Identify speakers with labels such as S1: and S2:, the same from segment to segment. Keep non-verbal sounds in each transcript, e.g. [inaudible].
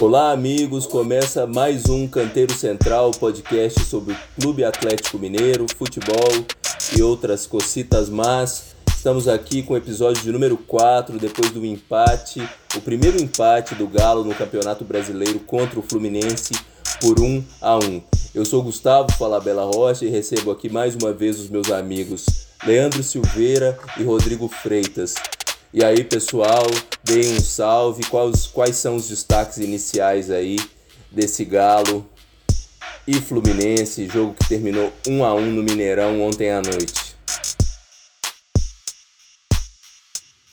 S1: Olá, amigos! Começa mais um Canteiro Central, podcast sobre o Clube Atlético Mineiro, futebol e outras cocitas más. Estamos aqui com o episódio de número 4, depois do empate, o primeiro empate do Galo no Campeonato Brasileiro contra o Fluminense por 1 a 1. Eu sou Gustavo Falabella Rocha e recebo aqui mais uma vez os meus amigos Leandro Silveira e Rodrigo Freitas. E aí, pessoal, deem um salve. Quais, quais são os destaques iniciais aí desse Galo e Fluminense, jogo que terminou 1 a 1 no Mineirão ontem à noite?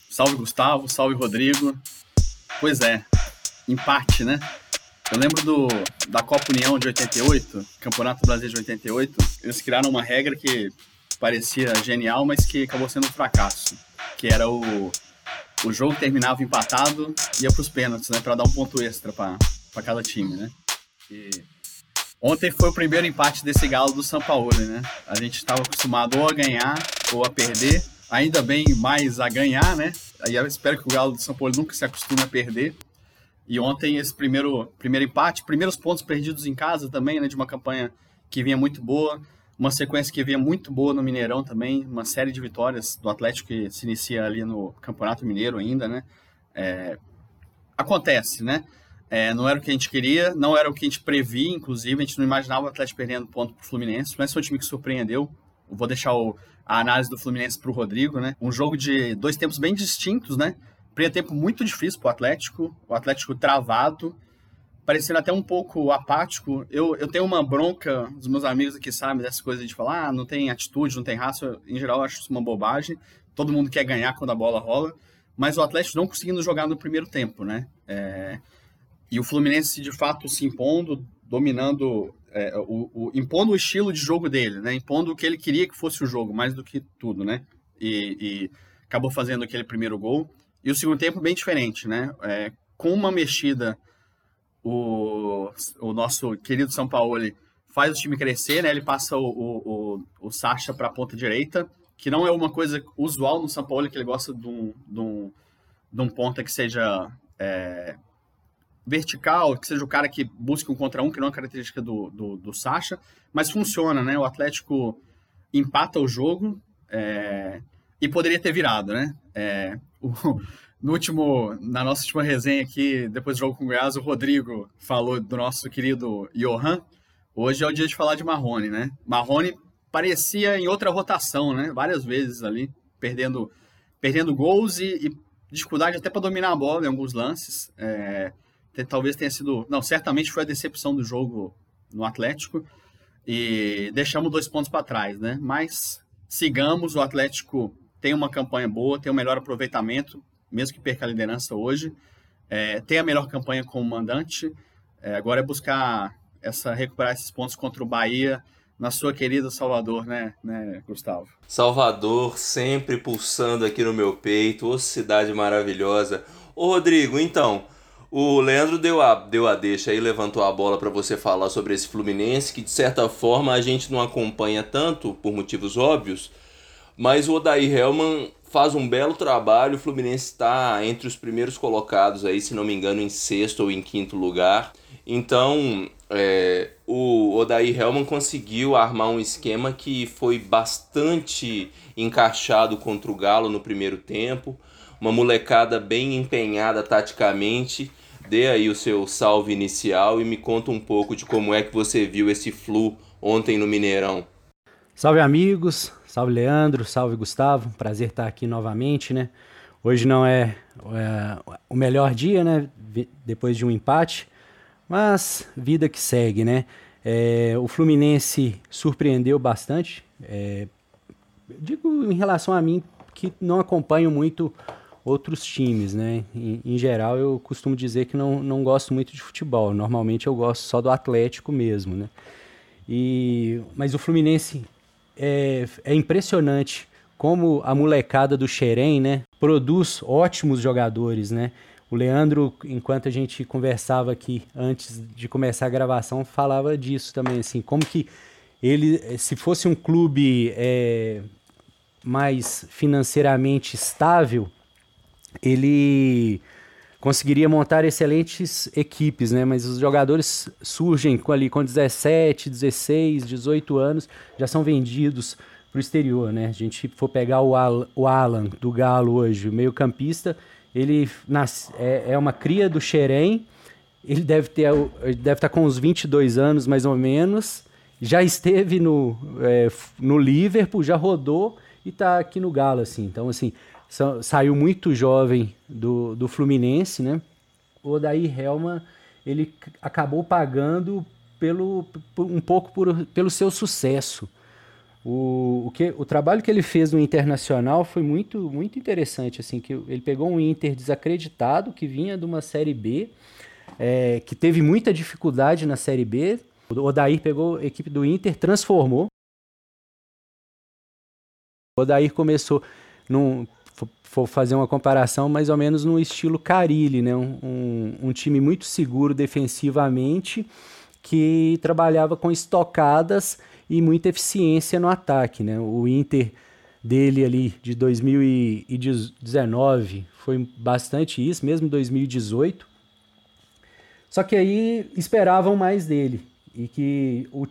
S2: Salve Gustavo, salve Rodrigo. Pois é, empate, né? Eu lembro do, da Copa União de 88, Campeonato Brasileiro de 88. Eles criaram uma regra que parecia genial, mas que acabou sendo um fracasso. Que era o o jogo terminava empatado, ia para os pênaltis, né, para dar um ponto extra para cada time, né? E ontem foi o primeiro empate desse galo do São Paulo, né? A gente estava acostumado ou a ganhar ou a perder, ainda bem mais a ganhar, né? Aí eu espero que o galo do São Paulo nunca se acostume a perder. E ontem esse primeiro primeiro empate, primeiros pontos perdidos em casa também, né, de uma campanha que vinha muito boa uma sequência que vinha muito boa no Mineirão também, uma série de vitórias do Atlético que se inicia ali no Campeonato Mineiro ainda, né? É, acontece, né? É, não era o que a gente queria, não era o que a gente previa, inclusive, a gente não imaginava o Atlético perdendo ponto para o Fluminense, mas foi um time que surpreendeu. Eu vou deixar o, a análise do Fluminense para o Rodrigo, né? Um jogo de dois tempos bem distintos, né? Primeiro tempo muito difícil para o Atlético, o Atlético travado, parecendo até um pouco apático. Eu, eu tenho uma bronca, os meus amigos aqui sabem dessas coisas de falar, ah, não tem atitude, não tem raça. Em geral, eu acho isso uma bobagem. Todo mundo quer ganhar quando a bola rola. Mas o Atlético não conseguindo jogar no primeiro tempo, né? É... E o Fluminense, de fato, se impondo, dominando, é, o, o, impondo o estilo de jogo dele, né? Impondo o que ele queria que fosse o jogo, mais do que tudo, né? E, e acabou fazendo aquele primeiro gol. E o segundo tempo bem diferente, né? É, com uma mexida o, o nosso querido São Paulo faz o time crescer, né? Ele passa o, o, o Sacha para a ponta direita, que não é uma coisa usual no São Paulo, que ele gosta de um, de um, de um ponta que seja é, vertical, que seja o cara que busque um contra um, que não é característica do, do, do Sacha, mas funciona, né? O Atlético empata o jogo é, e poderia ter virado, né? É, [laughs] o, no último, na nossa última resenha aqui, depois do jogo com o Goiás, o Rodrigo falou do nosso querido Johan. Hoje é o dia de falar de Marrone, né? Marrone parecia em outra rotação, né? Várias vezes ali, perdendo, perdendo gols e, e dificuldade até para dominar a bola em alguns lances. É, talvez tenha sido. Não, certamente foi a decepção do jogo no Atlético. E deixamos dois pontos para trás, né? Mas sigamos, o Atlético tem uma campanha boa, tem um melhor aproveitamento, mesmo que perca a liderança hoje. É, tem a melhor campanha como mandante. É, agora é buscar essa recuperar esses pontos contra o Bahia na sua querida Salvador, né, né, Gustavo?
S1: Salvador sempre pulsando aqui no meu peito, ô cidade maravilhosa. Ô Rodrigo, então, o Leandro deu a, deu a deixa aí, levantou a bola para você falar sobre esse Fluminense, que de certa forma a gente não acompanha tanto, por motivos óbvios, mas o Odair Helman faz um belo trabalho. O Fluminense está entre os primeiros colocados aí, se não me engano, em sexto ou em quinto lugar. Então, é, o Odair Helman conseguiu armar um esquema que foi bastante encaixado contra o Galo no primeiro tempo. Uma molecada bem empenhada taticamente. Dê aí o seu salve inicial e me conta um pouco de como é que você viu esse Flu ontem no Mineirão.
S3: Salve amigos, salve Leandro, salve Gustavo, prazer estar aqui novamente, né? Hoje não é, é o melhor dia, né? Depois de um empate, mas vida que segue, né? É, o Fluminense surpreendeu bastante. É, digo em relação a mim que não acompanho muito outros times, né? Em, em, geral, eu costumo dizer que não, não gosto muito de futebol. Normalmente eu gosto só do Atlético mesmo, né? E, mas o Fluminense é, é impressionante como a molecada do Xerém, né, produz ótimos jogadores, né? O Leandro, enquanto a gente conversava aqui antes de começar a gravação, falava disso também, assim, como que ele, se fosse um clube é, mais financeiramente estável, ele conseguiria montar excelentes equipes, né? Mas os jogadores surgem com, ali com 17, 16, 18 anos, já são vendidos para o exterior, né? A gente for pegar o, Al, o Alan do Galo hoje, o meio campista, ele nasce, é, é uma cria do Xerém, ele deve ter ele deve estar tá com uns 22 anos mais ou menos, já esteve no, é, no Liverpool, já rodou e está aqui no Galo, assim. Então, assim, saiu muito jovem do, do Fluminense, né? O Odair Helma, ele acabou pagando pelo, um pouco por, pelo seu sucesso. O, o, que, o trabalho que ele fez no Internacional foi muito, muito interessante, assim, que ele pegou um Inter desacreditado, que vinha de uma Série B, é, que teve muita dificuldade na Série B. O Odair pegou a equipe do Inter, transformou. O Odair começou num, for fazer uma comparação mais ou menos no estilo Carilli, né? Um, um, um, time muito seguro defensivamente que trabalhava com estocadas e muita eficiência no ataque, né? O Inter dele ali de 2019 foi bastante isso, mesmo 2018. Só que aí esperavam mais dele e que o,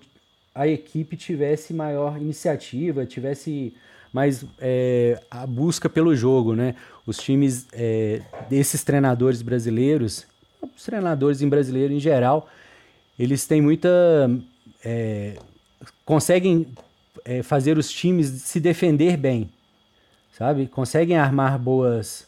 S3: a equipe tivesse maior iniciativa, tivesse mas é, a busca pelo jogo, né? Os times é, desses treinadores brasileiros, os treinadores em brasileiro em geral, eles têm muita. É, conseguem é, fazer os times se defender bem, sabe? Conseguem armar boas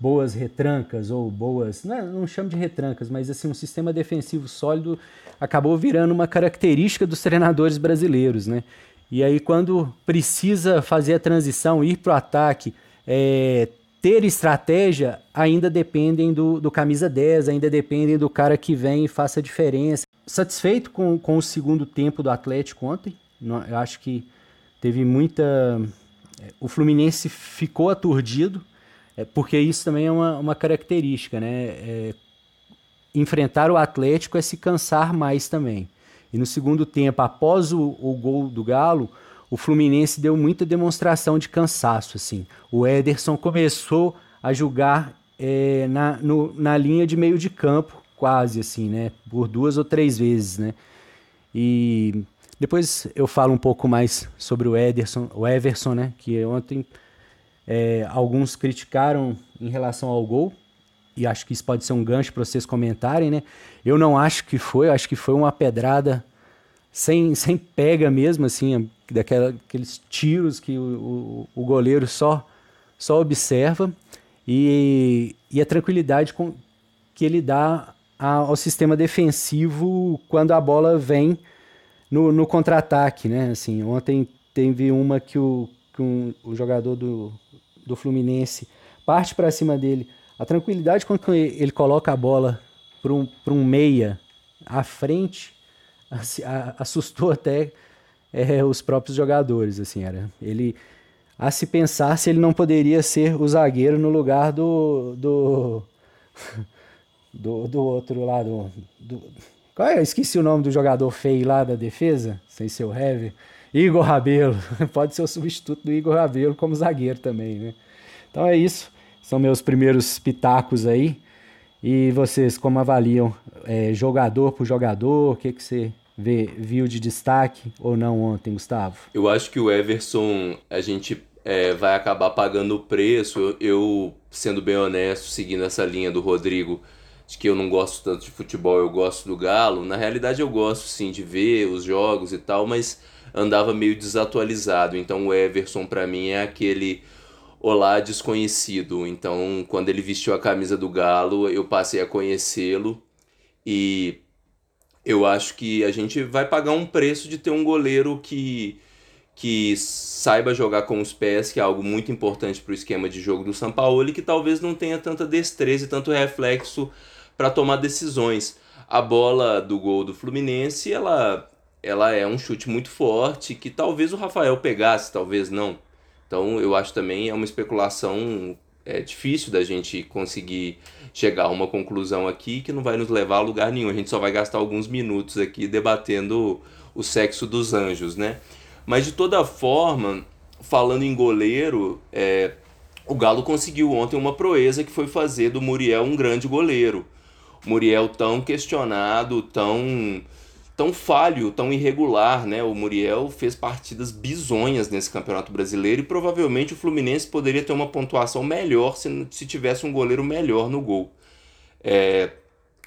S3: boas retrancas ou boas, não, é, não chamo de retrancas, mas assim um sistema defensivo sólido acabou virando uma característica dos treinadores brasileiros, né? E aí, quando precisa fazer a transição, ir para o ataque, é, ter estratégia, ainda dependem do, do camisa 10, ainda dependem do cara que vem e faça a diferença. Satisfeito com, com o segundo tempo do Atlético ontem? Eu acho que teve muita. É, o Fluminense ficou aturdido, é, porque isso também é uma, uma característica, né? É, enfrentar o Atlético é se cansar mais também. E no segundo tempo, após o, o gol do Galo, o Fluminense deu muita demonstração de cansaço. assim. O Ederson começou a jogar é, na, no, na linha de meio de campo, quase assim, né? Por duas ou três vezes, né? E depois eu falo um pouco mais sobre o Ederson, o Everson, né? Que ontem é, alguns criticaram em relação ao gol, e acho que isso pode ser um gancho para vocês comentarem, né? Eu não acho que foi, acho que foi uma pedrada sem, sem pega mesmo, assim, daqueles tiros que o, o, o, goleiro só, só observa e, e a tranquilidade com, que ele dá ao sistema defensivo quando a bola vem no, no contra-ataque, né? Assim, ontem teve uma que o, que um, o jogador do, do Fluminense parte para cima dele a tranquilidade que ele coloca a bola para um, um meia à frente [laughs] assustou até é, os próprios jogadores. Assim, era ele a se pensar se ele não poderia ser o zagueiro no lugar do do, [laughs] do, do outro lado. Do, qual é? Eu esqueci o nome do jogador feio lá da defesa, sem ser o Heavy. Igor Rabelo. [laughs] Pode ser o substituto do Igor Rabelo como zagueiro também, né? Então é isso. São meus primeiros pitacos aí. E vocês, como avaliam é, jogador por jogador? O que, que você vê, viu de destaque ou não ontem, Gustavo?
S1: Eu acho que o Everson, a gente é, vai acabar pagando o preço. Eu, eu, sendo bem honesto, seguindo essa linha do Rodrigo, de que eu não gosto tanto de futebol, eu gosto do Galo. Na realidade, eu gosto sim de ver os jogos e tal, mas andava meio desatualizado. Então, o Everson, para mim, é aquele Olá Desconhecido. Então, quando ele vestiu a camisa do Galo, eu passei a conhecê-lo e eu acho que a gente vai pagar um preço de ter um goleiro que que saiba jogar com os pés, que é algo muito importante para o esquema de jogo do São Paulo e que talvez não tenha tanta destreza e tanto reflexo para tomar decisões. A bola do gol do Fluminense, ela ela é um chute muito forte que talvez o Rafael pegasse, talvez não. Então eu acho também é uma especulação é difícil da gente conseguir chegar a uma conclusão aqui que não vai nos levar a lugar nenhum. A gente só vai gastar alguns minutos aqui debatendo o sexo dos anjos, né? Mas de toda forma, falando em goleiro, é, o Galo conseguiu ontem uma proeza que foi fazer do Muriel um grande goleiro. Muriel tão questionado, tão tão falho, tão irregular, né? O Muriel fez partidas bizonhas nesse Campeonato Brasileiro e provavelmente o Fluminense poderia ter uma pontuação melhor se, se tivesse um goleiro melhor no gol. É,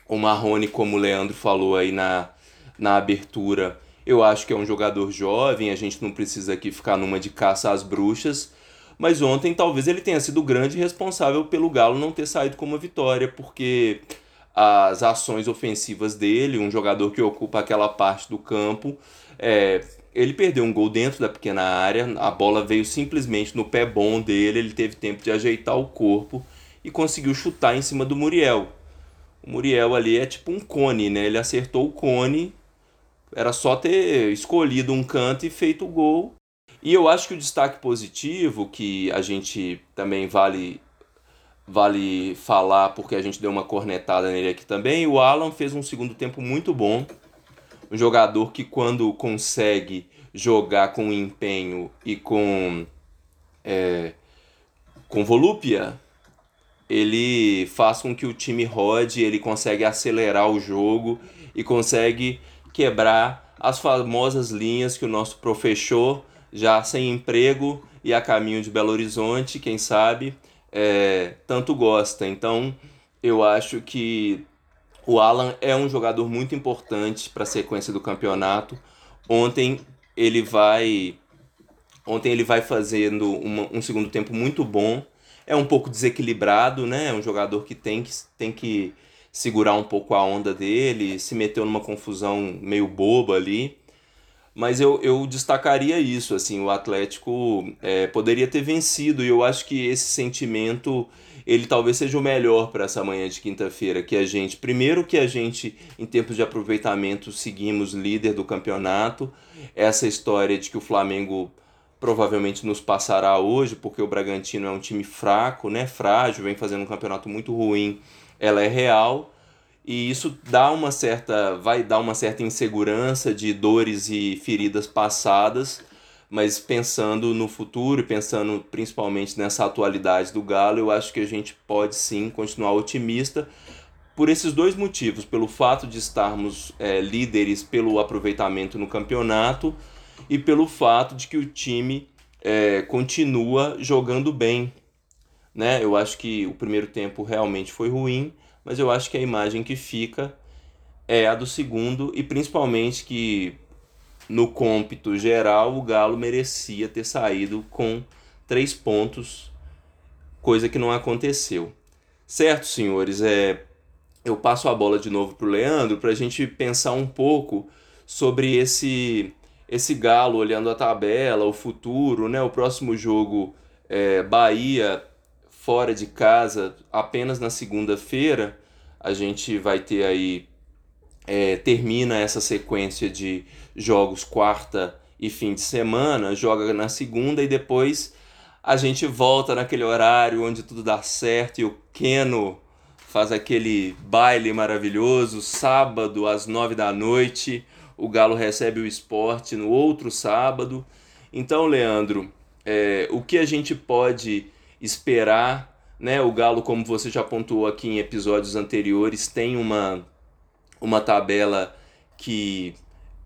S1: o Marrone, como o Leandro falou aí na, na abertura, eu acho que é um jogador jovem, a gente não precisa aqui ficar numa de caça às bruxas, mas ontem talvez ele tenha sido o grande responsável pelo Galo não ter saído com uma vitória, porque as ações ofensivas dele, um jogador que ocupa aquela parte do campo. É, ele perdeu um gol dentro da pequena área, a bola veio simplesmente no pé bom dele, ele teve tempo de ajeitar o corpo e conseguiu chutar em cima do Muriel. O Muriel ali é tipo um cone, né? Ele acertou o cone, era só ter escolhido um canto e feito o gol. E eu acho que o destaque positivo, que a gente também vale vale falar porque a gente deu uma cornetada nele aqui também. O Alan fez um segundo tempo muito bom. Um jogador que quando consegue jogar com empenho e com é, com volúpia, ele faz com que o time rode, ele consegue acelerar o jogo e consegue quebrar as famosas linhas que o nosso professor já sem emprego e a caminho de Belo Horizonte, quem sabe, é, tanto gosta. Então, eu acho que o Alan é um jogador muito importante para a sequência do campeonato. Ontem ele vai ontem ele vai fazendo uma, um segundo tempo muito bom. É um pouco desequilibrado, né? É um jogador que tem que, tem que segurar um pouco a onda dele, se meteu numa confusão meio boba ali. Mas eu, eu destacaria isso, assim, o Atlético é, poderia ter vencido e eu acho que esse sentimento ele talvez seja o melhor para essa manhã de quinta-feira, que a gente, primeiro que a gente, em tempos de aproveitamento, seguimos líder do campeonato, essa história de que o Flamengo provavelmente nos passará hoje, porque o Bragantino é um time fraco, né, frágil, vem fazendo um campeonato muito ruim, ela é real, e isso dá uma certa vai dar uma certa insegurança de dores e feridas passadas mas pensando no futuro e pensando principalmente nessa atualidade do Galo eu acho que a gente pode sim continuar otimista por esses dois motivos pelo fato de estarmos é, líderes pelo aproveitamento no campeonato e pelo fato de que o time é, continua jogando bem né? Eu acho que o primeiro tempo realmente foi ruim mas eu acho que a imagem que fica é a do segundo e principalmente que no cômpito geral o Galo merecia ter saído com três pontos, coisa que não aconteceu. Certo, senhores, é eu passo a bola de novo para o Leandro para a gente pensar um pouco sobre esse esse Galo olhando a tabela, o futuro, né? O próximo jogo é Bahia fora de casa apenas na segunda-feira. A gente vai ter aí. É, termina essa sequência de jogos quarta e fim de semana, joga na segunda e depois a gente volta naquele horário onde tudo dá certo e o Keno faz aquele baile maravilhoso. Sábado às nove da noite, o Galo recebe o esporte no outro sábado. Então, Leandro, é, o que a gente pode esperar. Né? O Galo, como você já pontuou aqui em episódios anteriores, tem uma, uma tabela que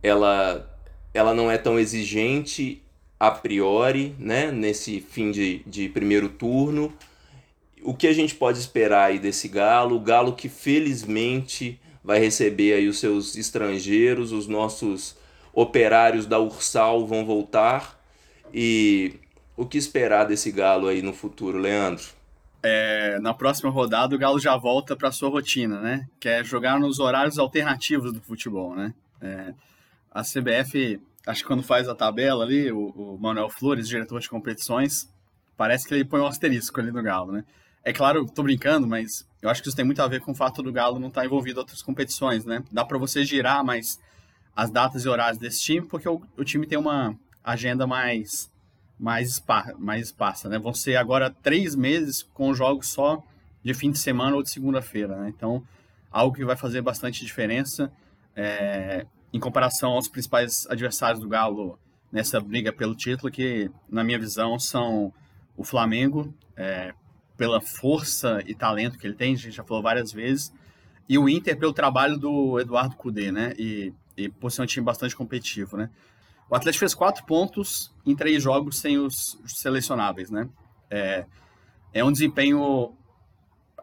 S1: ela, ela não é tão exigente a priori, né? nesse fim de, de primeiro turno. O que a gente pode esperar aí desse Galo? O Galo que felizmente vai receber aí os seus estrangeiros, os nossos operários da Ursal vão voltar e o que esperar desse Galo aí no futuro, Leandro?
S2: É, na próxima rodada, o Galo já volta para sua rotina, né? Que é jogar nos horários alternativos do futebol, né? É, a CBF, acho que quando faz a tabela ali, o, o, Manuel Flores, diretor de competições, parece que ele põe um asterisco ali no Galo, né? É claro, tô brincando, mas eu acho que isso tem muito a ver com o fato do Galo não estar tá envolvido em outras competições, né? Dá para você girar mais as datas e horários desse time, porque o, o time tem uma agenda mais mais, espa mais esparsa, né? Vão ser agora três meses com jogos só de fim de semana ou de segunda-feira, né? Então, algo que vai fazer bastante diferença é, em comparação aos principais adversários do Galo nessa briga pelo título, que, na minha visão, são o Flamengo, é, pela força e talento que ele tem, a gente já falou várias vezes, e o Inter pelo trabalho do Eduardo Cudê, né? E, e por ser um time bastante competitivo, né? O Atlético fez quatro pontos em três jogos sem os selecionáveis, né? É, é um desempenho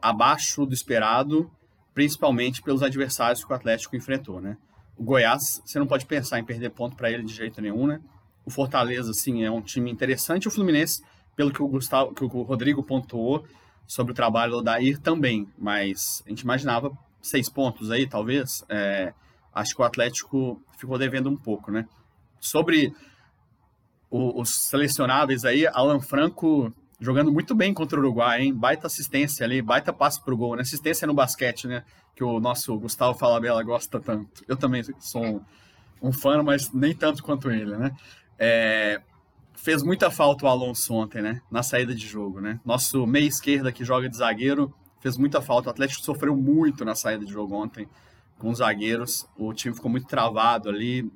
S2: abaixo do esperado, principalmente pelos adversários que o Atlético enfrentou, né? O Goiás, você não pode pensar em perder ponto para ele de jeito nenhum, né? O Fortaleza, sim, é um time interessante. O Fluminense, pelo que o Gustavo, que o Rodrigo pontuou sobre o trabalho do Dair também, mas a gente imaginava seis pontos aí, talvez. É, acho que o Atlético ficou devendo um pouco, né? Sobre o, os selecionáveis aí, Alan Franco jogando muito bem contra o Uruguai, hein? Baita assistência ali, baita passe pro gol, né? Assistência no basquete, né? Que o nosso Gustavo Falabella gosta tanto. Eu também sou um, um fã, mas nem tanto quanto ele, né? É, fez muita falta o Alonso ontem, né? Na saída de jogo, né? Nosso meia esquerda que joga de zagueiro fez muita falta. O Atlético sofreu muito na saída de jogo ontem com os zagueiros. O time ficou muito travado ali.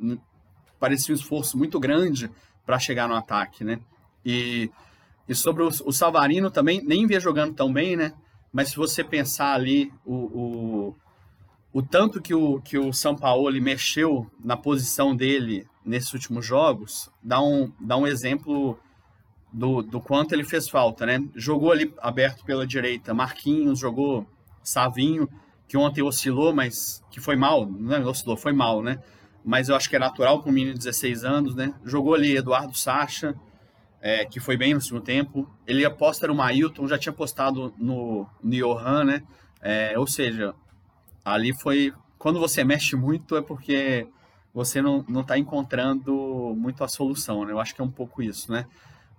S2: Parecia um esforço muito grande para chegar no ataque, né? E, e sobre o, o Savarino também, nem via jogando tão bem, né? Mas se você pensar ali o, o, o tanto que o, que o São Paulo mexeu na posição dele nesses últimos jogos, dá um, dá um exemplo do, do quanto ele fez falta, né? Jogou ali aberto pela direita Marquinhos, jogou Savinho, que ontem oscilou, mas que foi mal, não é, oscilou, foi mal, né? Mas eu acho que é natural com um menino de 16 anos, né? Jogou ali Eduardo Sacha, é, que foi bem no segundo tempo. Ele aposta no Mailton, já tinha postado no, no Johan, né? É, ou seja, ali foi. Quando você mexe muito é porque você não, não tá encontrando muito a solução, né? Eu acho que é um pouco isso, né?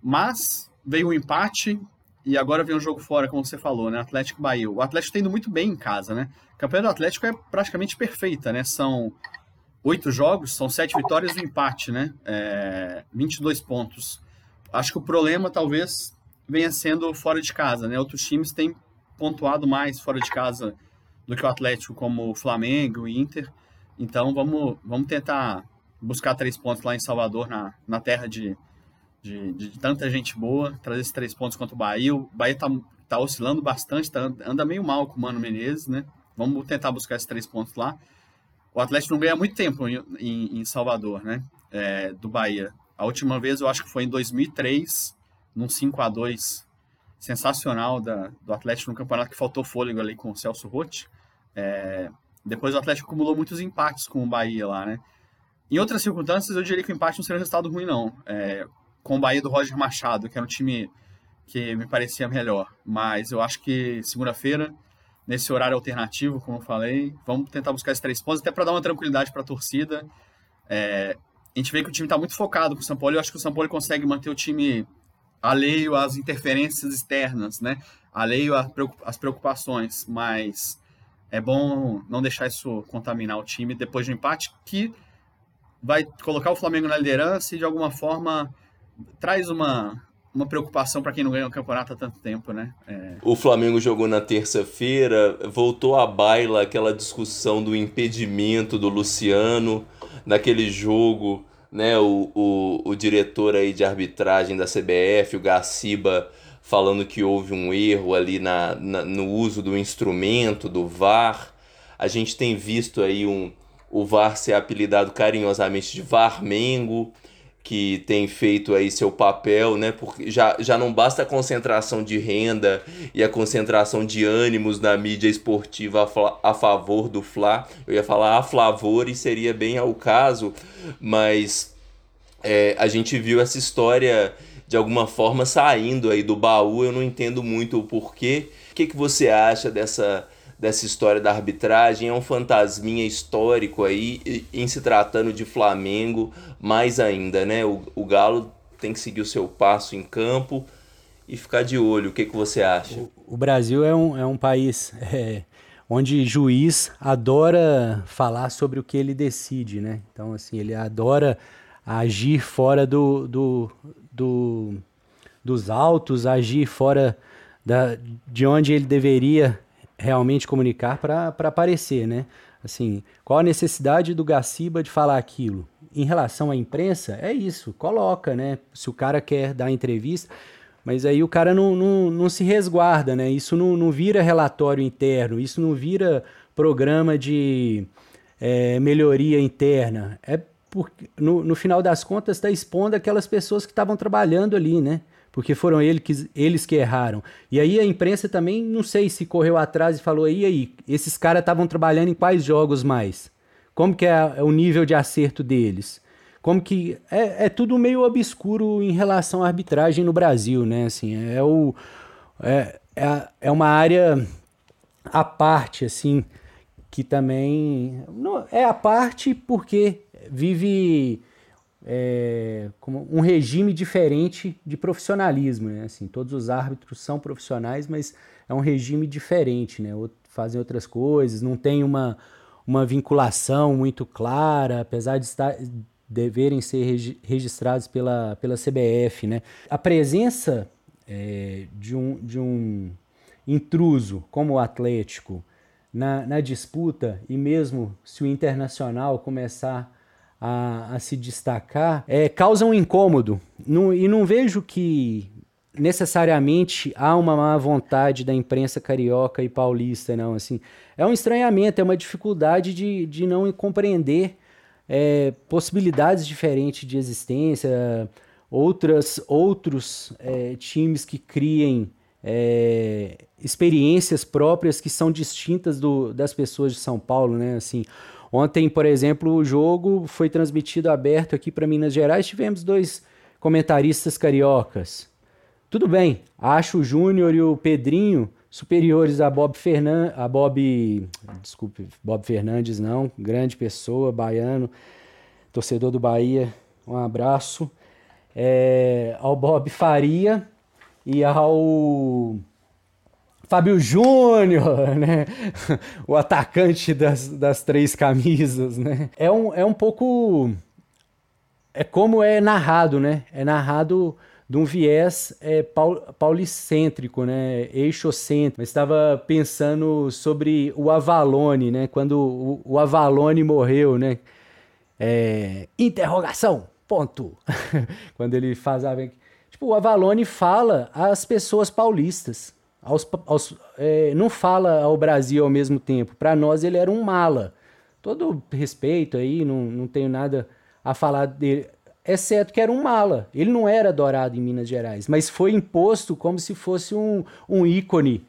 S2: Mas veio o um empate e agora vem um jogo fora, como você falou, né? Atlético Bahia. O Atlético está indo muito bem em casa, né? A campanha do Atlético é praticamente perfeita, né? São oito jogos, são sete vitórias e um empate, né? É, 22 pontos. Acho que o problema talvez venha sendo fora de casa, né? Outros times têm pontuado mais fora de casa do que o Atlético, como o Flamengo e Inter. Então vamos, vamos tentar buscar três pontos lá em Salvador, na, na terra de, de, de, tanta gente boa, trazer esses três pontos contra o Bahia. O Bahia tá, tá oscilando bastante, tá, anda meio mal com o Mano Menezes, né? Vamos tentar buscar esses três pontos lá. O Atlético não ganha muito tempo em, em, Salvador, né? É, do Bahia. A última vez eu acho que foi em 2003, num 5 a 2 sensacional da, do Atlético no campeonato que faltou fôlego ali com o Celso Rotti. É, depois o Atlético acumulou muitos empates com o Bahia lá, né? Em outras circunstâncias, eu diria que o empate não seria um resultado ruim, não. É, com o Bahia do Roger Machado, que era um time que me parecia melhor. Mas eu acho que segunda-feira, nesse horário alternativo, como eu falei, vamos tentar buscar esses três pontos, até para dar uma tranquilidade para a torcida. É, a gente vê que o time está muito focado com o São Paulo eu acho que o São Paulo consegue manter o time alheio às interferências externas, né? alheio às preocupações, mas é bom não deixar isso contaminar o time depois de um empate que vai colocar o Flamengo na liderança e de alguma forma traz uma, uma preocupação para quem não ganha o campeonato há tanto tempo, né?
S1: É... O Flamengo jogou na terça-feira, voltou à baila aquela discussão do impedimento do Luciano naquele jogo, né? O, o, o diretor aí de arbitragem da CBF, o Gaciba, falando que houve um erro ali na, na no uso do instrumento, do VAR. A gente tem visto aí um, o VAR ser apelidado carinhosamente de VAR-Mengo que tem feito aí seu papel, né? Porque já, já não basta a concentração de renda e a concentração de ânimos na mídia esportiva a, a favor do Fla. Eu ia falar a favor e seria bem ao caso, mas é, a gente viu essa história de alguma forma saindo aí do baú. Eu não entendo muito o porquê. O que, que você acha dessa dessa história da arbitragem, é um fantasminha histórico aí, em se tratando de Flamengo, mais ainda, né? O, o Galo tem que seguir o seu passo em campo e ficar de olho. O que, que você acha?
S3: O, o Brasil é um, é um país [laughs] é, onde juiz adora falar sobre o que ele decide, né? Então, assim, ele adora agir fora do, do, do dos autos, agir fora da, de onde ele deveria realmente comunicar para aparecer, né? Assim, qual a necessidade do Gaciba de falar aquilo? Em relação à imprensa, é isso, coloca, né? Se o cara quer dar entrevista, Mas aí o cara não, não, não se resguarda, né? Isso não, não vira relatório interno, isso não vira programa de é, melhoria interna. É porque, no, no final das contas, está expondo aquelas pessoas que estavam trabalhando ali, né? Porque foram ele que, eles que erraram. E aí a imprensa também, não sei se correu atrás e falou, e aí, esses caras estavam trabalhando em quais jogos mais? Como que é, o nível de acerto deles? Como que é, é tudo meio obscuro em relação à arbitragem no Brasil, né? Assim, é o é, é, é uma área à parte, assim, que também não, é a parte porque vive é, como um regime diferente de profissionalismo, né? Assim, todos os árbitros são profissionais, mas é um regime diferente, né? Fazem outras coisas, não tem uma, uma vinculação muito clara, apesar de estar deverem ser registrados pela, pela CBF, né? A presença é, de, um, de um intruso como o Atlético na, na disputa e mesmo se o Internacional começar a, a se destacar, é, causa um incômodo. E não vejo que necessariamente há uma má vontade da imprensa carioca e paulista, não. Assim, é um estranhamento, é uma dificuldade de, de não compreender é, possibilidades diferentes de existência, outras, outros é, times que criem é, experiências próprias que são distintas do, das pessoas de São Paulo, né? Assim, Ontem, por exemplo, o jogo foi transmitido aberto aqui para Minas Gerais. Tivemos dois comentaristas cariocas. Tudo bem, acho o Júnior e o Pedrinho superiores a Bob Fernandes, a Bob, desculpe, Bob Fernandes não, grande pessoa, baiano, torcedor do Bahia, um abraço, é, ao Bob Faria e ao Fábio Júnior, [laughs] né? o atacante das, das três camisas, né? É um, é um pouco. É como é narrado, né? É narrado de um viés é, paul, paulicêntrico, né? Eixocêntrico. Eu estava pensando sobre o Avalone, né? Quando o, o Avalone morreu, né? É, interrogação, ponto. [laughs] Quando ele faz a... Tipo, o Avalone fala às pessoas paulistas aos, aos, é, não fala ao Brasil ao mesmo tempo. Para nós ele era um mala. Todo respeito aí, não, não tenho nada a falar dele, exceto que era um mala. Ele não era adorado em Minas Gerais, mas foi imposto como se fosse um, um ícone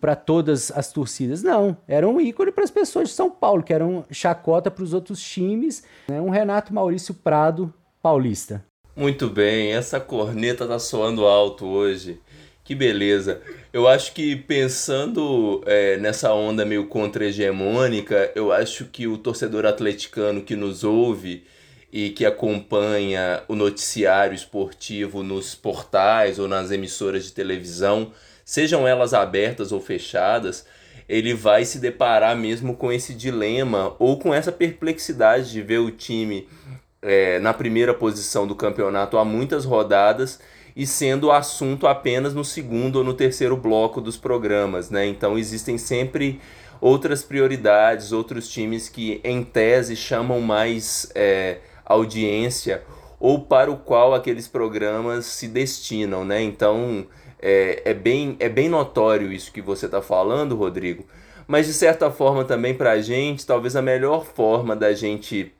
S3: para todas as torcidas. Não, era um ícone para as pessoas de São Paulo, que eram chacota para os outros times. Né? Um Renato Maurício Prado paulista.
S1: Muito bem, essa corneta tá soando alto hoje. Que beleza. Eu acho que pensando é, nessa onda meio contra-hegemônica, eu acho que o torcedor atleticano que nos ouve e que acompanha o noticiário esportivo nos portais ou nas emissoras de televisão, sejam elas abertas ou fechadas, ele vai se deparar mesmo com esse dilema ou com essa perplexidade de ver o time é, na primeira posição do campeonato há muitas rodadas e sendo assunto apenas no segundo ou no terceiro bloco dos programas, né? Então existem sempre outras prioridades, outros times que em tese chamam mais é, audiência ou para o qual aqueles programas se destinam, né? Então é, é, bem, é bem notório isso que você está falando, Rodrigo. Mas de certa forma também para a gente, talvez a melhor forma da gente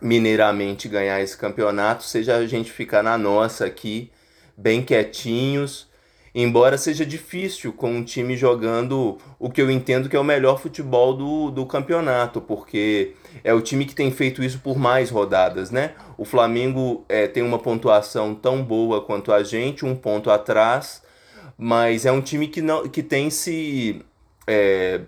S1: mineiramente ganhar esse campeonato seja a gente ficar na nossa aqui bem quietinhos. Embora seja difícil com um time jogando o que eu entendo que é o melhor futebol do, do campeonato, porque é o time que tem feito isso por mais rodadas, né? O Flamengo é, tem uma pontuação tão boa quanto a gente, um ponto atrás, mas é um time que, não, que tem se. É,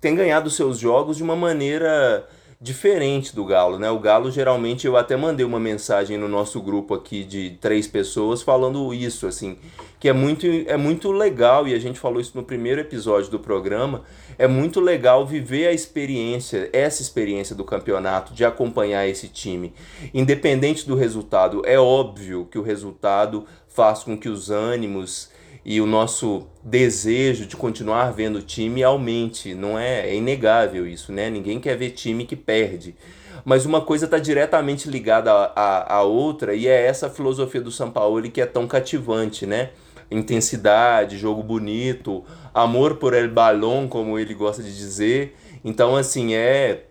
S1: tem ganhado seus jogos de uma maneira diferente do Galo, né? O Galo geralmente eu até mandei uma mensagem no nosso grupo aqui de três pessoas falando isso, assim, que é muito é muito legal e a gente falou isso no primeiro episódio do programa, é muito legal viver a experiência, essa experiência do campeonato, de acompanhar esse time, independente do resultado. É óbvio que o resultado faz com que os ânimos e o nosso desejo de continuar vendo o time aumente. Não é, é inegável isso, né? Ninguém quer ver time que perde. Mas uma coisa está diretamente ligada à, outra e é essa filosofia do São Paulo que é tão cativante, né? intensidade, jogo bonito, amor por el balão, como ele gosta de dizer. Então, assim, é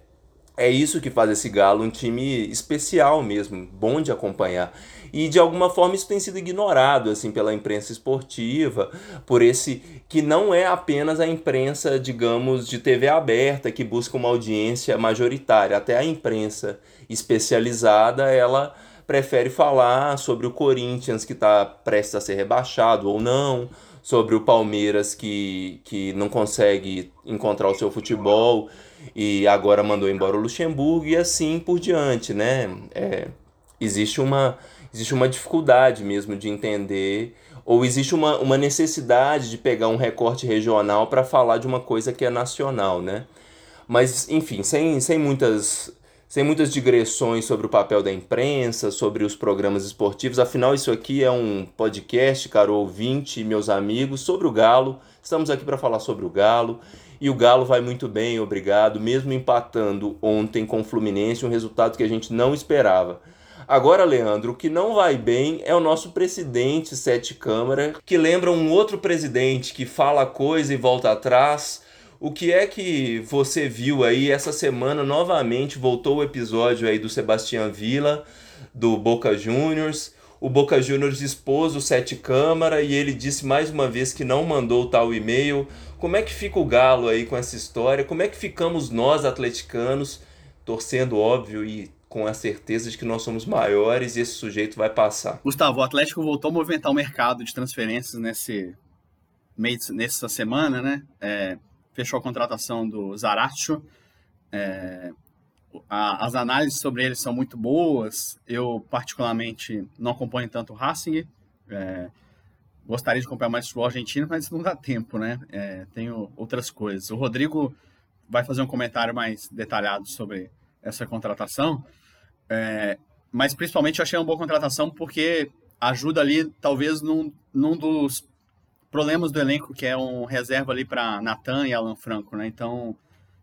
S1: é isso que faz esse Galo um time especial mesmo, bom de acompanhar. E de alguma forma isso tem sido ignorado assim pela imprensa esportiva, por esse que não é apenas a imprensa, digamos, de TV aberta que busca uma audiência majoritária, até a imprensa especializada, ela prefere falar sobre o Corinthians que está prestes a ser rebaixado ou não, sobre o Palmeiras que, que não consegue encontrar o seu futebol e agora mandou embora o Luxemburgo e assim por diante, né? É, existe, uma, existe uma dificuldade mesmo de entender ou existe uma, uma necessidade de pegar um recorte regional para falar de uma coisa que é nacional, né? Mas, enfim, sem, sem, muitas, sem muitas digressões sobre o papel da imprensa, sobre os programas esportivos, afinal, isso aqui é um podcast, caro ouvinte meus amigos, sobre o Galo. Estamos aqui para falar sobre o Galo. E o Galo vai muito bem, obrigado, mesmo empatando ontem com o Fluminense, um resultado que a gente não esperava. Agora, Leandro, o que não vai bem é o nosso presidente Sete Câmara, que lembra um outro presidente que fala coisa e volta atrás. O que é que você viu aí essa semana novamente voltou o episódio aí do Sebastião Villa do Boca Juniors. O Boca Juniors expôs o Sete Câmara e ele disse mais uma vez que não mandou tal e-mail. Como é que fica o Galo aí com essa história? Como é que ficamos nós, atleticanos, torcendo, óbvio, e com a certeza de que nós somos maiores e esse sujeito vai passar?
S2: Gustavo, o Atlético voltou a movimentar o mercado de transferências nesse mês, nessa semana, né? É, fechou a contratação do Zaratio. É, a, as análises sobre ele são muito boas. Eu, particularmente, não acompanho tanto o Racing. É, gostaria de acompanhar mais futebol argentino, mas não dá tempo, né? É, tenho outras coisas. O Rodrigo vai fazer um comentário mais detalhado sobre essa contratação, é, mas principalmente eu achei uma boa contratação porque ajuda ali, talvez, num, num dos problemas do elenco, que é um reserva ali para Natan e Alan Franco, né? Então,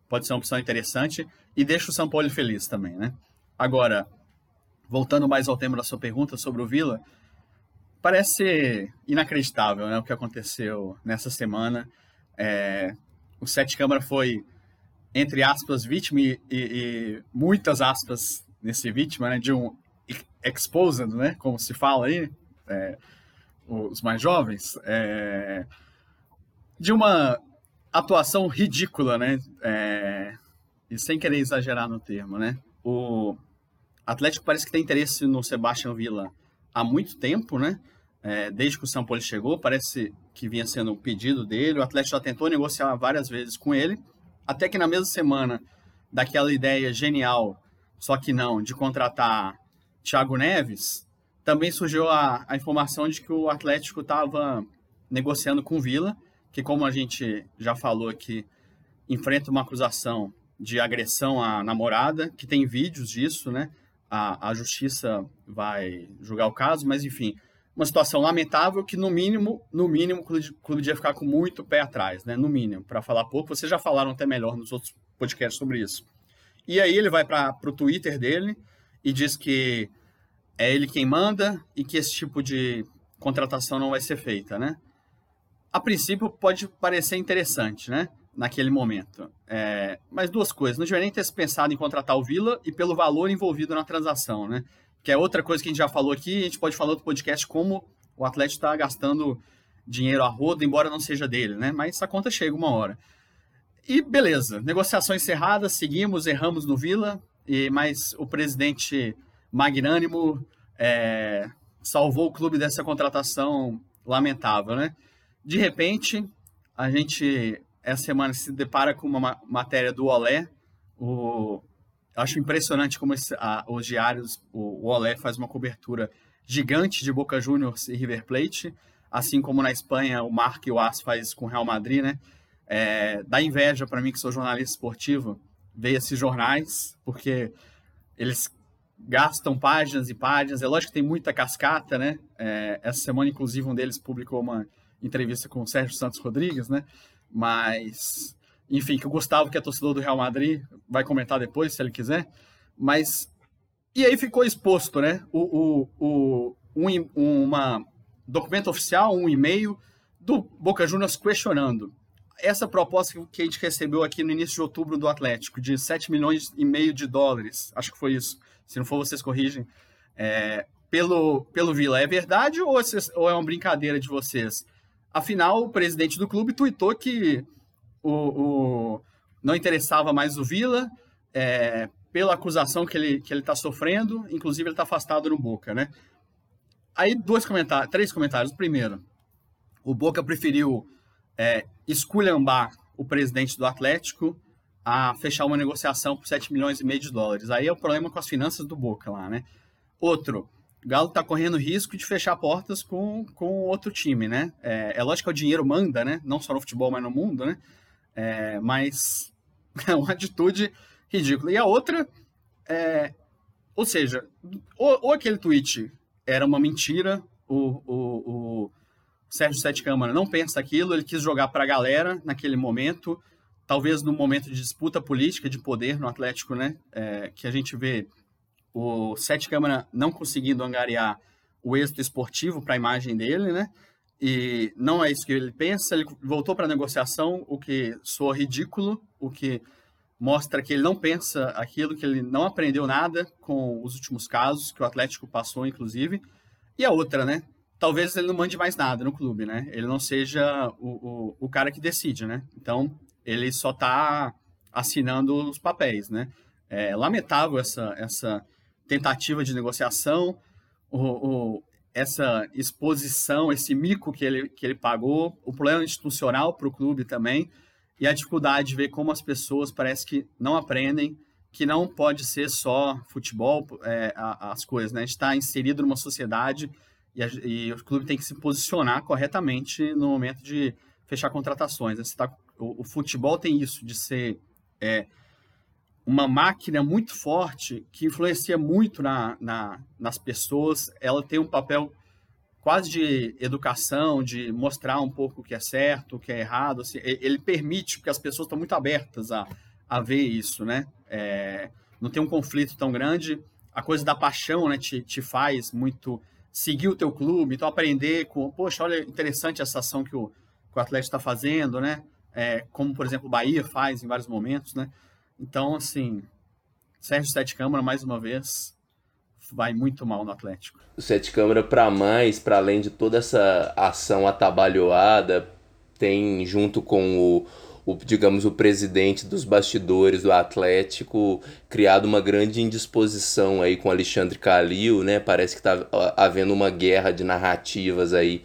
S2: pode ser uma opção interessante e deixa o São Paulo feliz também, né? Agora, voltando mais ao tema da sua pergunta sobre o Vila, parece inacreditável né, o que aconteceu nessa semana. É, o Sete Câmara foi, entre aspas, vítima e, e, e, muitas aspas nesse vítima, né, de um exposed, né, como se fala aí, é, os mais jovens, é, de uma atuação ridícula, né, é, e sem querer exagerar no termo, né, o Atlético parece que tem interesse no Sebastião Villa há muito tempo, né, é, desde que o São Paulo chegou, parece que vinha sendo um pedido dele. O Atlético já tentou negociar várias vezes com ele, até que na mesma semana daquela ideia genial, só que não, de contratar Thiago Neves, também surgiu a, a informação de que o Atlético estava negociando com o Vila, que como a gente já falou aqui, enfrenta uma acusação de agressão à namorada, que tem vídeos disso, né? A, a justiça vai julgar o caso, mas enfim, uma situação lamentável que, no mínimo, no mínimo, o clube, devia ficar com muito pé atrás, né? No mínimo, para falar pouco. Vocês já falaram até melhor nos outros podcasts sobre isso. E aí ele vai para o Twitter dele e diz que é ele quem manda e que esse tipo de contratação não vai ser feita, né? A princípio pode parecer interessante, né? Naquele momento. É, mas duas coisas. Não devia nem ter pensado em contratar o Vila e pelo valor envolvido na transação, né? Que é outra coisa que a gente já falou aqui, a gente pode falar no podcast como o Atlético está gastando dinheiro a roda, embora não seja dele, né? Mas essa conta chega uma hora. E beleza, negociação encerrada, seguimos, erramos no Vila, e mas o presidente magnânimo é, salvou o clube dessa contratação lamentável, né? De repente, a gente essa semana se depara com uma matéria do Olé, o acho impressionante como esse, a, os diários, o, o Olé faz uma cobertura gigante de Boca Juniors e River Plate, assim como na Espanha o Mark e o As faz com o Real Madrid, né? É, dá inveja para mim que sou jornalista esportivo ver esses jornais, porque eles gastam páginas e páginas. É lógico que tem muita cascata, né? É, essa semana, inclusive, um deles publicou uma entrevista com o Sérgio Santos Rodrigues, né? Mas enfim, que o Gustavo, que é torcedor do Real Madrid, vai comentar depois, se ele quiser. Mas. E aí ficou exposto, né? O, o, o, um, uma documento oficial, um e-mail do Boca Juniors questionando essa proposta que a gente recebeu aqui no início de outubro do Atlético, de 7 milhões e meio de dólares, acho que foi isso, se não for vocês corrigem, é, pelo, pelo Vila, é verdade ou, ou, é uma brincadeira de vocês? Afinal, o presidente do clube tuitou que o, o não interessava mais o Vila, é, pela acusação que ele que ele está sofrendo, inclusive ele está afastado no Boca, né? Aí dois comentários, três comentários. O primeiro, o Boca preferiu é, esculhambar o presidente do Atlético a fechar uma negociação por 7 milhões e meio de dólares. Aí é o problema com as finanças do Boca lá, né? Outro, o Galo está correndo risco de fechar portas com, com outro time, né? É, é lógico que o dinheiro manda, né? Não só no futebol, mas no mundo, né? É, mas [laughs] é uma atitude ridícula. E a outra, é, ou seja, ou, ou aquele tweet era uma mentira, o, o, o Sérgio Sete Câmara não pensa aquilo, ele quis jogar para a galera naquele momento, talvez no momento de disputa política de poder no Atlético, né, é, que a gente vê o Sete Câmara não conseguindo angariar o êxito esportivo para a imagem dele, né, e não é isso que ele pensa, ele voltou para a negociação, o que soa ridículo, o que mostra que ele não pensa aquilo, que ele não aprendeu nada com os últimos casos que o Atlético passou, inclusive. E a outra, né? talvez ele não mande mais nada no clube, né? Ele não seja o, o, o cara que decide, né? Então, ele só está assinando os papéis, né? É lamentável essa, essa tentativa de negociação, o, o, essa exposição, esse mico que ele, que ele pagou, o problema institucional para o clube também, e a dificuldade de ver como as pessoas parece que não aprendem que não pode ser só futebol, é, as coisas, né? A gente está inserido numa sociedade e, a, e, o clube tem que se posicionar corretamente no momento de fechar contratações. Né? Tá, o, o, futebol tem isso, de ser é, uma máquina muito forte que influencia muito na, na, nas pessoas. Ela tem um papel quase de educação, de mostrar um pouco o que é certo, o que é errado. Assim, ele permite, porque as pessoas estão muito abertas a, a ver isso, né? É, não tem um conflito tão grande. A coisa da paixão né, te, te faz muito seguir o teu clube, então aprender com, poxa, olha, interessante essa ação que o, que o Atlético está fazendo, né? É, como, por exemplo, o Bahia faz em vários momentos, né? Então, assim, Sérgio Sete Câmara, mais uma vez, vai muito mal no Atlético.
S1: O Sete Câmara, para mais, para além de toda essa ação atabalhoada, tem junto com o o, digamos, o presidente dos bastidores do Atlético criado uma grande indisposição aí com Alexandre Calil, né? Parece que está havendo uma guerra de narrativas aí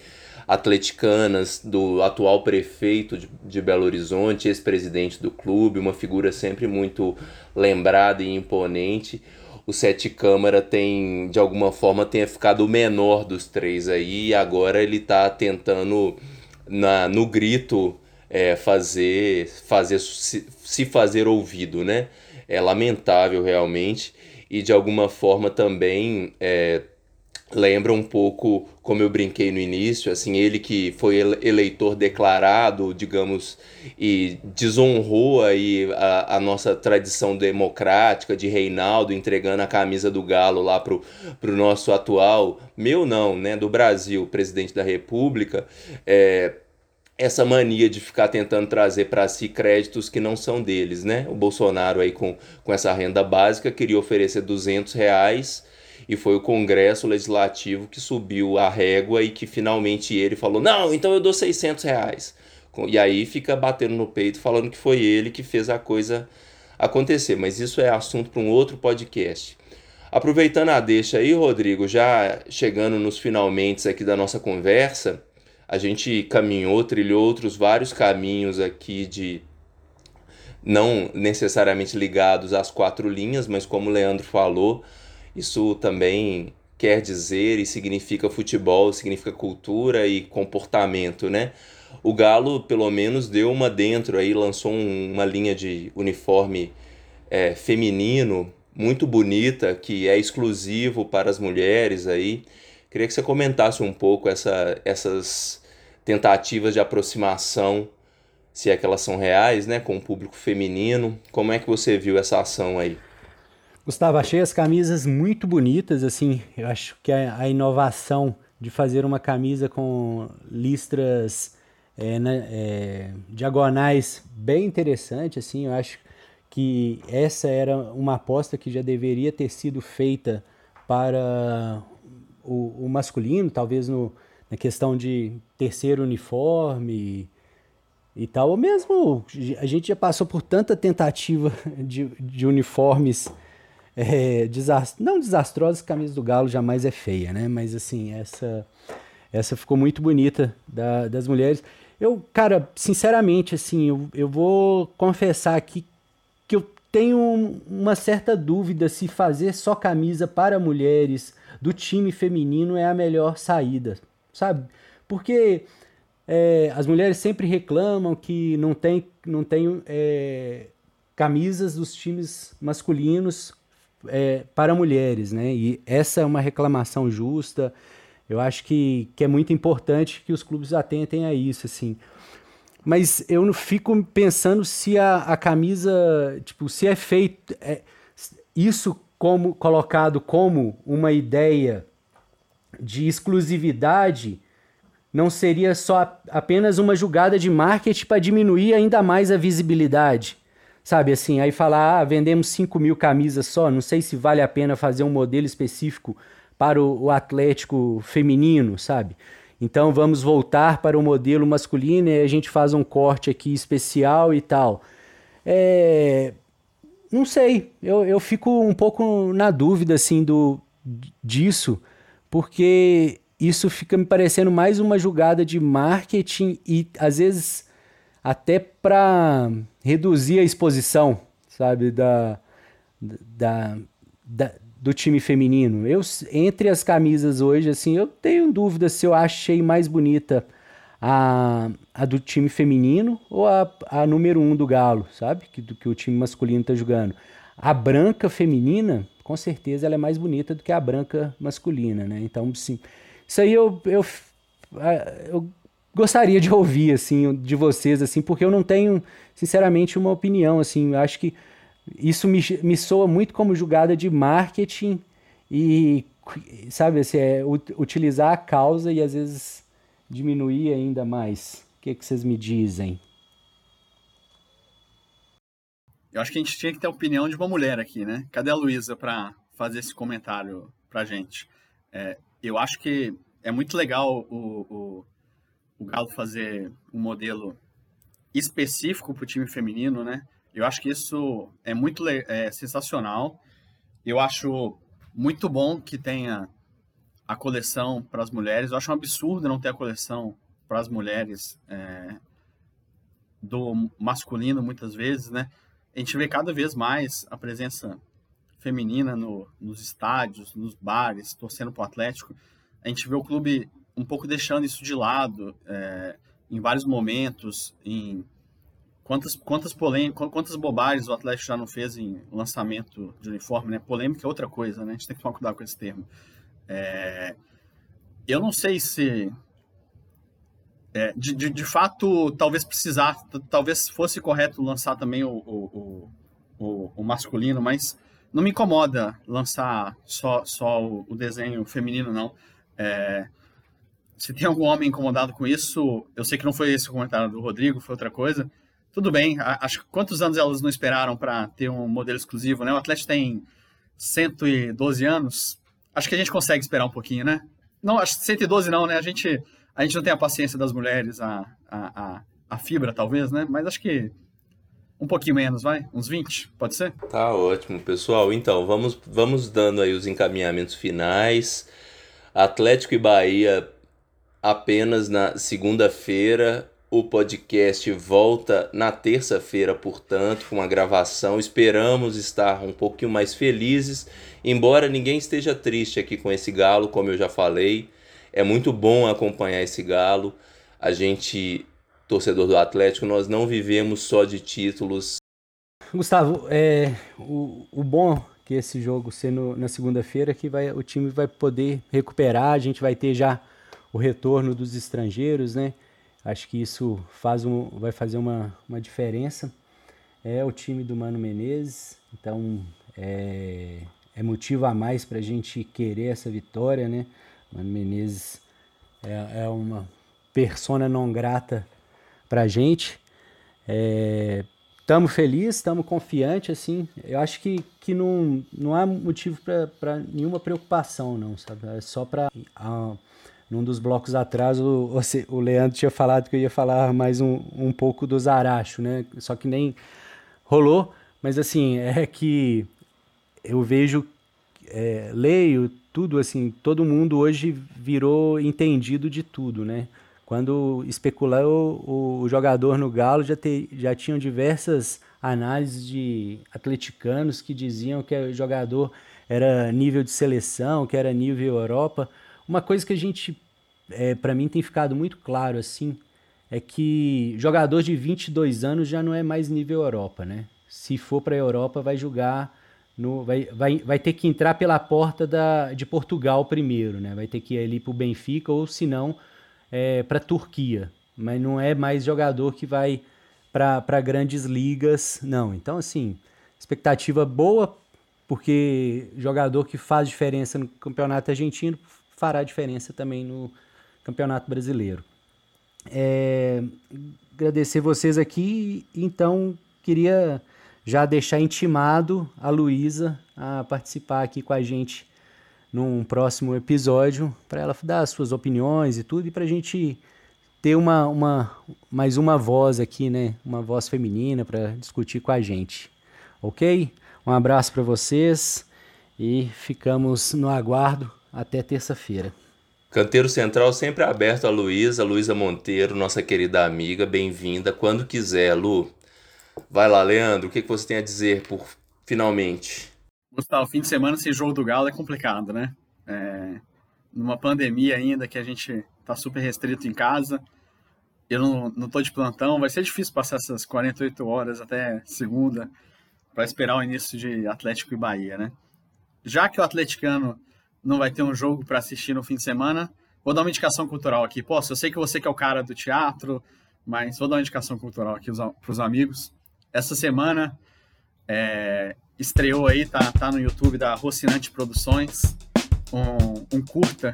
S1: atleticanas do atual prefeito de, de Belo Horizonte, ex-presidente do clube, uma figura sempre muito lembrada e imponente. O Sete Câmara tem, de alguma forma, tenha ficado o menor dos três aí, e agora ele está tentando, na, no grito é, fazer, fazer se, se fazer ouvido, né? É lamentável realmente e de alguma forma também é, lembra um pouco como eu brinquei no início, assim, ele que foi eleitor declarado, digamos, e desonrou aí a, a nossa tradição democrática de Reinaldo entregando a camisa do Galo lá pro, pro nosso atual, meu não, né, do Brasil, presidente da República, é, essa mania de ficar tentando trazer para si créditos que não são deles, né? O Bolsonaro aí com, com essa renda básica queria oferecer 200 reais e foi o Congresso Legislativo que subiu a régua e que finalmente ele falou, não, então eu dou 600 reais. E aí fica batendo no peito falando que foi ele que fez a coisa acontecer, mas isso é assunto para um outro podcast. Aproveitando a deixa aí, Rodrigo, já chegando nos finalmente aqui da nossa conversa, a gente caminhou, trilhou outros vários caminhos aqui de não necessariamente ligados às quatro linhas, mas como o Leandro falou, isso também quer dizer e significa futebol, significa cultura e comportamento, né? O Galo, pelo menos, deu uma dentro aí, lançou um, uma linha de uniforme é, feminino muito bonita, que é exclusivo para as mulheres aí. Queria que você comentasse um pouco essa, essas tentativas de aproximação, se é que elas são reais, né, com o público feminino. Como é que você viu essa ação aí?
S3: Gustavo, achei as camisas muito bonitas, assim, eu acho que a, inovação de fazer uma camisa com listras é, né, é, diagonais bem interessante, assim, eu acho que essa era uma aposta que já deveria ter sido feita para o, o masculino, talvez no, na questão de terceiro uniforme e, e tal, ou mesmo a gente já passou por tanta tentativa [laughs] de, de uniformes é, desast... não desastrosos, camisa do Galo jamais é feia, né? Mas assim, essa essa ficou muito bonita da, das mulheres. Eu, cara, sinceramente, assim, eu, eu vou confessar aqui que eu tenho uma certa dúvida se fazer só camisa para mulheres do time feminino é a melhor saída, sabe? Porque é, as mulheres sempre reclamam que não tem, não tem é, camisas dos times masculinos é, para mulheres, né? E essa é uma reclamação justa. Eu acho que, que é muito importante que os clubes atentem a isso, assim. Mas eu não fico pensando se a, a camisa, tipo, se é feito é, isso como colocado como uma ideia de exclusividade, não seria só apenas uma jogada de marketing para diminuir ainda mais a visibilidade. Sabe assim, aí falar, ah, vendemos 5 mil camisas só, não sei se vale a pena fazer um modelo específico para o, o Atlético feminino, sabe? Então vamos voltar para o modelo masculino e a gente faz um corte aqui especial e tal. É, não sei, eu, eu fico um pouco na dúvida assim do disso, porque isso fica me parecendo mais uma jogada de marketing e às vezes até para reduzir a exposição, sabe, da, da, da, do time feminino. Eu entre as camisas hoje, assim, eu tenho dúvida se eu achei mais bonita a, a do time feminino ou a, a número um do Galo, sabe, que do que o time masculino está jogando. A branca feminina, com certeza, ela é mais bonita do que a branca masculina, né? Então, sim, isso aí eu, eu, eu gostaria de ouvir assim de vocês assim, porque eu não tenho sinceramente uma opinião assim, eu acho que isso me, me soa muito como jogada de marketing e sabe assim, é, utilizar a causa e às vezes diminuir ainda mais. O que, que vocês me dizem?
S2: Eu acho que a gente tinha que ter a opinião de uma mulher aqui, né? Cadê a Luísa para fazer esse comentário pra gente? É, eu acho que é muito legal o, o o Galo fazer um modelo específico para o time feminino, né? Eu acho que isso é muito é, sensacional. Eu acho muito bom que tenha a coleção para as mulheres. Eu acho um absurdo não ter a coleção para as mulheres é, do masculino, muitas vezes, né? A gente vê cada vez mais a presença feminina no, nos estádios, nos bares, torcendo para o Atlético. A gente vê o clube um pouco deixando isso de lado é, em vários momentos, em quantas quantas polêmicas, quantas bobagens o Atlético já não fez em lançamento de uniforme, né? Polêmica é outra coisa, né? A gente tem que tomar cuidado com esse termo. É, eu não sei se é, de, de, de, fato talvez precisar, talvez fosse correto lançar também o, o, o, o, masculino, mas não me incomoda lançar só, só o, desenho feminino, não. É, se tem algum homem incomodado com isso, eu sei que não foi esse o comentário do Rodrigo, foi outra coisa. Tudo bem, acho quantos anos elas não esperaram para ter um modelo exclusivo, né? O Atlético tem 112 anos. Acho que a gente consegue esperar um pouquinho, né? Não, acho que 112 não, né? A gente, a gente não tem a paciência das mulheres, a, a, a, a fibra talvez, né? Mas acho que um pouquinho menos, vai? Uns 20, pode ser?
S1: Tá ótimo, pessoal. Então, vamos, vamos dando aí os encaminhamentos finais. Atlético e Bahia apenas na segunda-feira. O podcast volta na terça-feira, portanto, com uma gravação. Esperamos estar um pouquinho mais felizes, embora ninguém esteja triste aqui com esse galo, como eu já falei. É muito bom acompanhar esse galo. A gente, torcedor do Atlético, nós não vivemos só de títulos.
S3: Gustavo, é, o, o bom que esse jogo sendo na segunda-feira é que vai, o time vai poder recuperar, a gente vai ter já o retorno dos estrangeiros, né? Acho que isso faz um, vai fazer uma, uma diferença. É o time do Mano Menezes, então é, é motivo a mais para a gente querer essa vitória, né? Mano Menezes é, é uma persona não grata para a gente. Estamos é, felizes, estamos confiantes, assim. Eu acho que, que não, não há motivo para nenhuma preocupação, não, sabe? É só para. Num dos blocos atrás, o, o Leandro tinha falado que eu ia falar mais um, um pouco do Zaracho, né? Só que nem rolou. Mas, assim, é que eu vejo, é, leio tudo, assim, todo mundo hoje virou entendido de tudo, né? Quando especulou o, o jogador no Galo, já, te, já tinham diversas análises de atleticanos que diziam que o jogador era nível de seleção, que era nível Europa. Uma coisa que a gente, é, para mim, tem ficado muito claro assim, é que jogador de 22 anos já não é mais nível Europa, né? Se for para a Europa, vai jogar no, vai, vai, vai ter que entrar pela porta da, de Portugal primeiro, né? Vai ter que ir ali para o Benfica ou, se não, é, para a Turquia, mas não é mais jogador que vai para grandes ligas, não. Então, assim, expectativa boa, porque jogador que faz diferença no campeonato argentino fará diferença também no campeonato brasileiro. É, agradecer vocês aqui, então queria já deixar intimado a Luísa a participar aqui com a gente num próximo episódio para ela dar as suas opiniões e tudo e para a gente ter uma, uma mais uma voz aqui, né? Uma voz feminina para discutir com a gente, ok? Um abraço para vocês e ficamos no aguardo até terça-feira.
S1: Canteiro Central sempre aberto a Luísa, Luísa Monteiro, nossa querida amiga, bem-vinda quando quiser, Lu. Vai lá, Leandro, o que, que você tem a dizer por finalmente?
S2: Gustavo, fim de semana sem jogo do Galo é complicado, né? É, numa pandemia ainda que a gente tá super restrito em casa, eu não, não tô de plantão, vai ser difícil passar essas 48 horas até segunda para esperar o início de Atlético e Bahia, né? Já que o atleticano não vai ter um jogo para assistir no fim de semana, vou dar uma indicação cultural aqui. Posso, eu sei que você que é o cara do teatro, mas vou dar uma indicação cultural aqui para os amigos. Essa semana é, estreou aí, tá, tá no YouTube da Rocinante Produções, um, um curta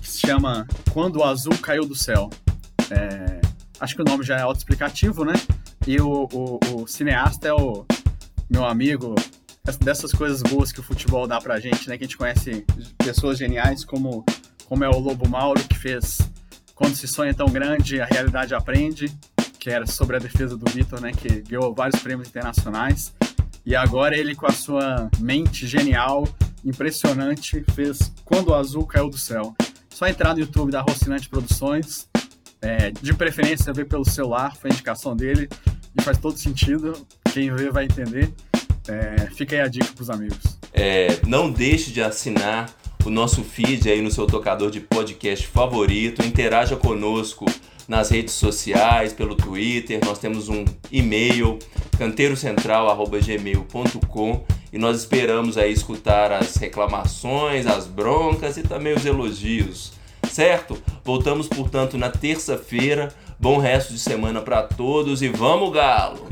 S2: que se chama Quando o Azul Caiu do Céu. É, acho que o nome já é autoexplicativo, né? E o, o, o, cineasta é o meu amigo, dessas coisas boas que o futebol dá pra gente, né? Que a gente conhece pessoas geniais como, como é o Lobo Mauro, que fez Quando se sonha tão grande, a realidade aprende, que era sobre a defesa do Vitor, né? Que ganhou vários prêmios internacionais. E agora ele, com a sua mente genial, impressionante, fez Quando o Azul Caiu do Céu. Só entrar no YouTube da Rocinante Produções, é, de preferência ver pelo celular, foi a indicação dele, e faz todo sentido, quem vê vai entender. É, fica aí a dica para os amigos.
S1: É, não deixe de assinar o nosso feed aí no seu tocador de podcast favorito, interaja conosco nas redes sociais, pelo Twitter, nós temos um e-mail canteirocentral@gmail.com e nós esperamos aí escutar as reclamações, as broncas e também os elogios. Certo? Voltamos, portanto, na terça-feira. Bom resto de semana para todos e vamos galo.